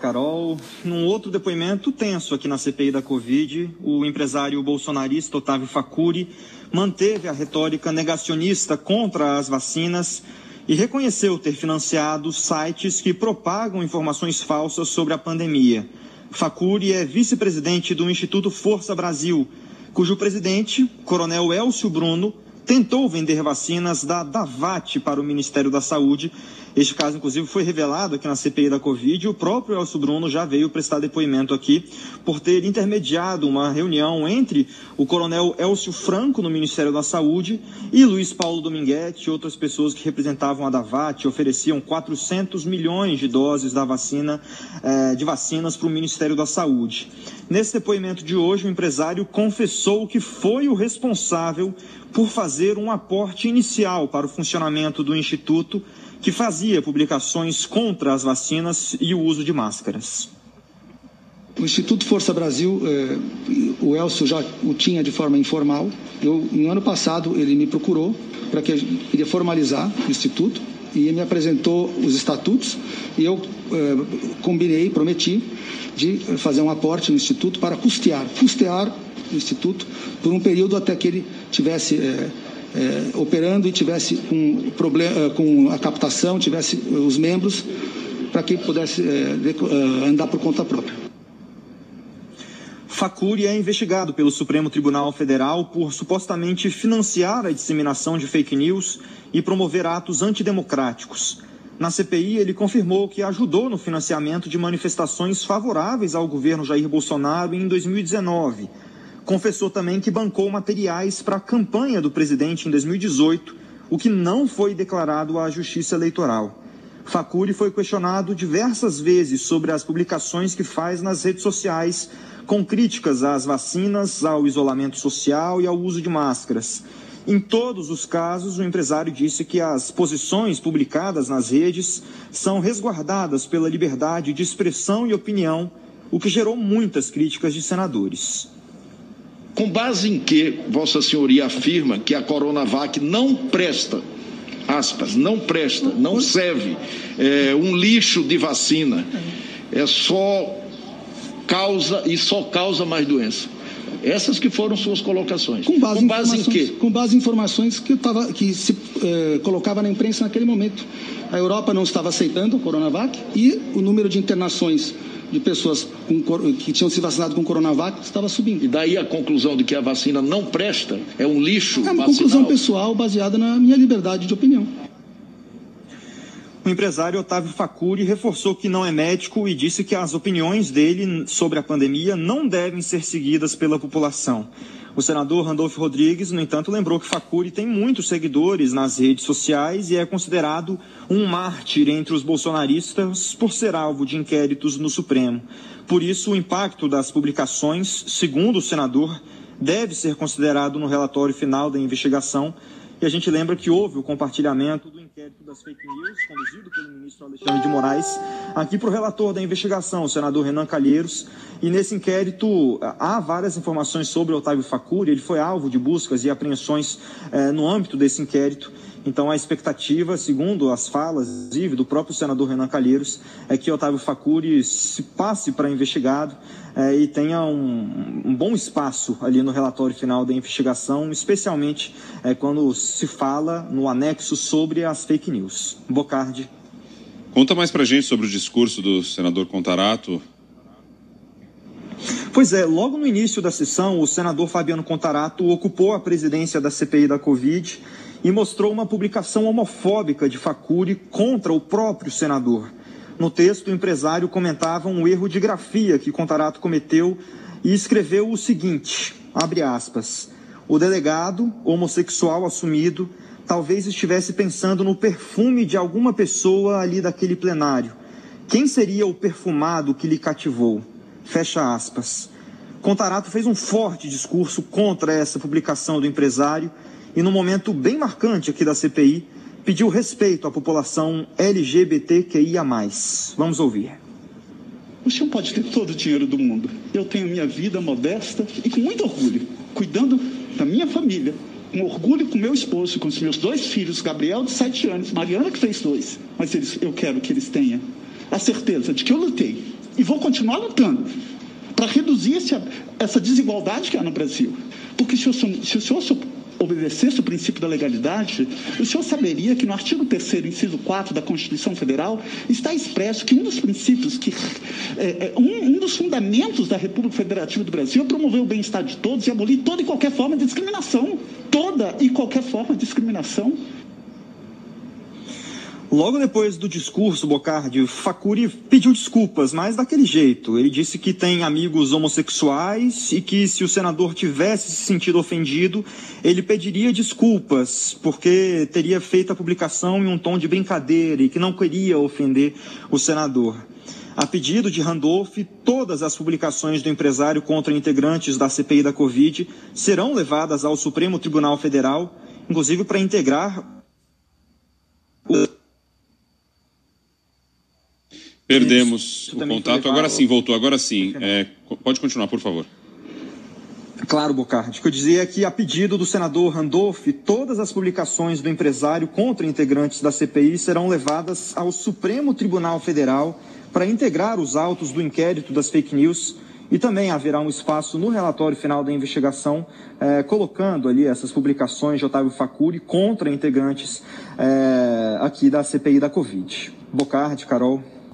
Carol, num outro depoimento tenso aqui na CPI da Covid, o empresário bolsonarista Otávio Facuri manteve a retórica negacionista contra as vacinas e reconheceu ter financiado sites que propagam informações falsas sobre a pandemia. Facuri é vice-presidente do Instituto Força Brasil, cujo presidente, Coronel Elcio Bruno, tentou vender vacinas da Davat para o Ministério da Saúde. Este caso, inclusive, foi revelado aqui na CPI da Covid. O próprio Elcio Bruno já veio prestar depoimento aqui por ter intermediado uma reunião entre o coronel Elcio Franco, no Ministério da Saúde, e Luiz Paulo Dominguete e outras pessoas que representavam a Davat ofereciam 400 milhões de doses da vacina, eh, de vacinas para o Ministério da Saúde. Nesse depoimento de hoje, o empresário confessou que foi o responsável por fazer um aporte inicial para o funcionamento do Instituto, que fazia publicações contra as vacinas e o uso de máscaras. O Instituto Força Brasil, eh, o Elcio já o tinha de forma informal. Eu, no ano passado, ele me procurou para que ele queria formalizar o Instituto e me apresentou os estatutos e eu eh, combinei, prometi, de fazer um aporte no Instituto para custear, custear Instituto por um período até que ele tivesse é, é, operando e tivesse com, problema, com a captação, tivesse os membros para que pudesse é, andar por conta própria. Facuri é investigado pelo Supremo Tribunal Federal por supostamente financiar a disseminação de fake news e promover atos antidemocráticos. Na CPI, ele confirmou que ajudou no financiamento de manifestações favoráveis ao governo Jair Bolsonaro em 2019 confessou também que bancou materiais para a campanha do presidente em 2018, o que não foi declarado à Justiça Eleitoral. Facuri foi questionado diversas vezes sobre as publicações que faz nas redes sociais com críticas às vacinas, ao isolamento social e ao uso de máscaras. Em todos os casos, o empresário disse que as posições publicadas nas redes são resguardadas pela liberdade de expressão e opinião, o que gerou muitas críticas de senadores. Com base em que Vossa Senhoria afirma que a Coronavac não presta, aspas, não presta, não serve, é um lixo de vacina, é só causa e só causa mais doença. Essas que foram suas colocações. Com base, com base em quê? Com base em informações que, tava, que se eh, colocava na imprensa naquele momento. A Europa não estava aceitando a Coronavac e o número de internações de pessoas com, que tinham se vacinado com Coronavac estava subindo. E daí a conclusão de que a vacina não presta é um lixo É uma vacinal. conclusão pessoal baseada na minha liberdade de opinião. O empresário Otávio Facuri reforçou que não é médico e disse que as opiniões dele sobre a pandemia não devem ser seguidas pela população. O senador Randolfo Rodrigues, no entanto, lembrou que Facuri tem muitos seguidores nas redes sociais e é considerado um mártir entre os bolsonaristas por ser alvo de inquéritos no Supremo. Por isso, o impacto das publicações, segundo o senador, deve ser considerado no relatório final da investigação. E a gente lembra que houve o compartilhamento do inquérito das fake news, conduzido pelo ministro Alexandre de Moraes, aqui para o relator da investigação, o senador Renan Calheiros. E nesse inquérito há várias informações sobre Otávio Facuri, ele foi alvo de buscas e apreensões eh, no âmbito desse inquérito. Então, a expectativa, segundo as falas, inclusive, do próprio senador Renan Calheiros, é que Otávio Facuri se passe para investigado é, e tenha um, um, bom espaço ali no relatório final da investigação, especialmente é, quando se fala no anexo sobre as fake news. Bocardi. Conta mais para gente sobre o discurso do senador Contarato Pois é, logo no início da sessão, o senador Fabiano Contarato ocupou a presidência da CPI da Covid e mostrou uma publicação homofóbica de Facuri contra o próprio senador. No texto, o empresário comentava um erro de grafia que Contarato cometeu e escreveu o seguinte, abre aspas, o delegado, homossexual assumido, talvez estivesse pensando no perfume de alguma pessoa ali daquele plenário. Quem seria o perfumado que lhe cativou? Fecha aspas. Contarato fez um forte discurso contra essa publicação do empresário e, num momento bem marcante aqui da CPI, pediu respeito à população LGBTQIA. Vamos ouvir. O senhor pode ter todo o dinheiro do mundo. Eu tenho minha vida modesta e com muito orgulho, cuidando da minha família, com orgulho com meu esposo, com os meus dois filhos, Gabriel de sete anos, Mariana que fez dois. Mas eles, eu quero que eles tenham a certeza de que eu lutei e vou continuar lutando para reduzir esse, essa desigualdade que há no Brasil. Porque se, eu, se o senhor obedecesse o princípio da legalidade, o senhor saberia que no artigo 3 inciso 4 da Constituição Federal está expresso que um dos princípios, que é, é, um, um, dos fundamentos da República Federativa do Brasil é promover o bem-estar de todos e abolir toda e qualquer forma de discriminação. Toda e qualquer forma de discriminação. Logo depois do discurso, Bocardi, Facuri pediu desculpas, mas daquele jeito. Ele disse que tem amigos homossexuais e que se o senador tivesse se sentido ofendido, ele pediria desculpas, porque teria feito a publicação em um tom de brincadeira e que não queria ofender o senador. A pedido de Randolph, todas as publicações do empresário contra integrantes da CPI da Covid serão levadas ao Supremo Tribunal Federal, inclusive para integrar o Perdemos o contato. Agora sim, voltou. Agora sim. É, pode continuar, por favor. Claro, Bocardi. O que eu dizia é que, a pedido do senador Randolph, todas as publicações do empresário contra integrantes da CPI serão levadas ao Supremo Tribunal Federal para integrar os autos do inquérito das fake news e também haverá um espaço no relatório final da investigação, eh, colocando ali essas publicações de Otávio Facuri contra integrantes eh, aqui da CPI da Covid. Bocardi, Carol.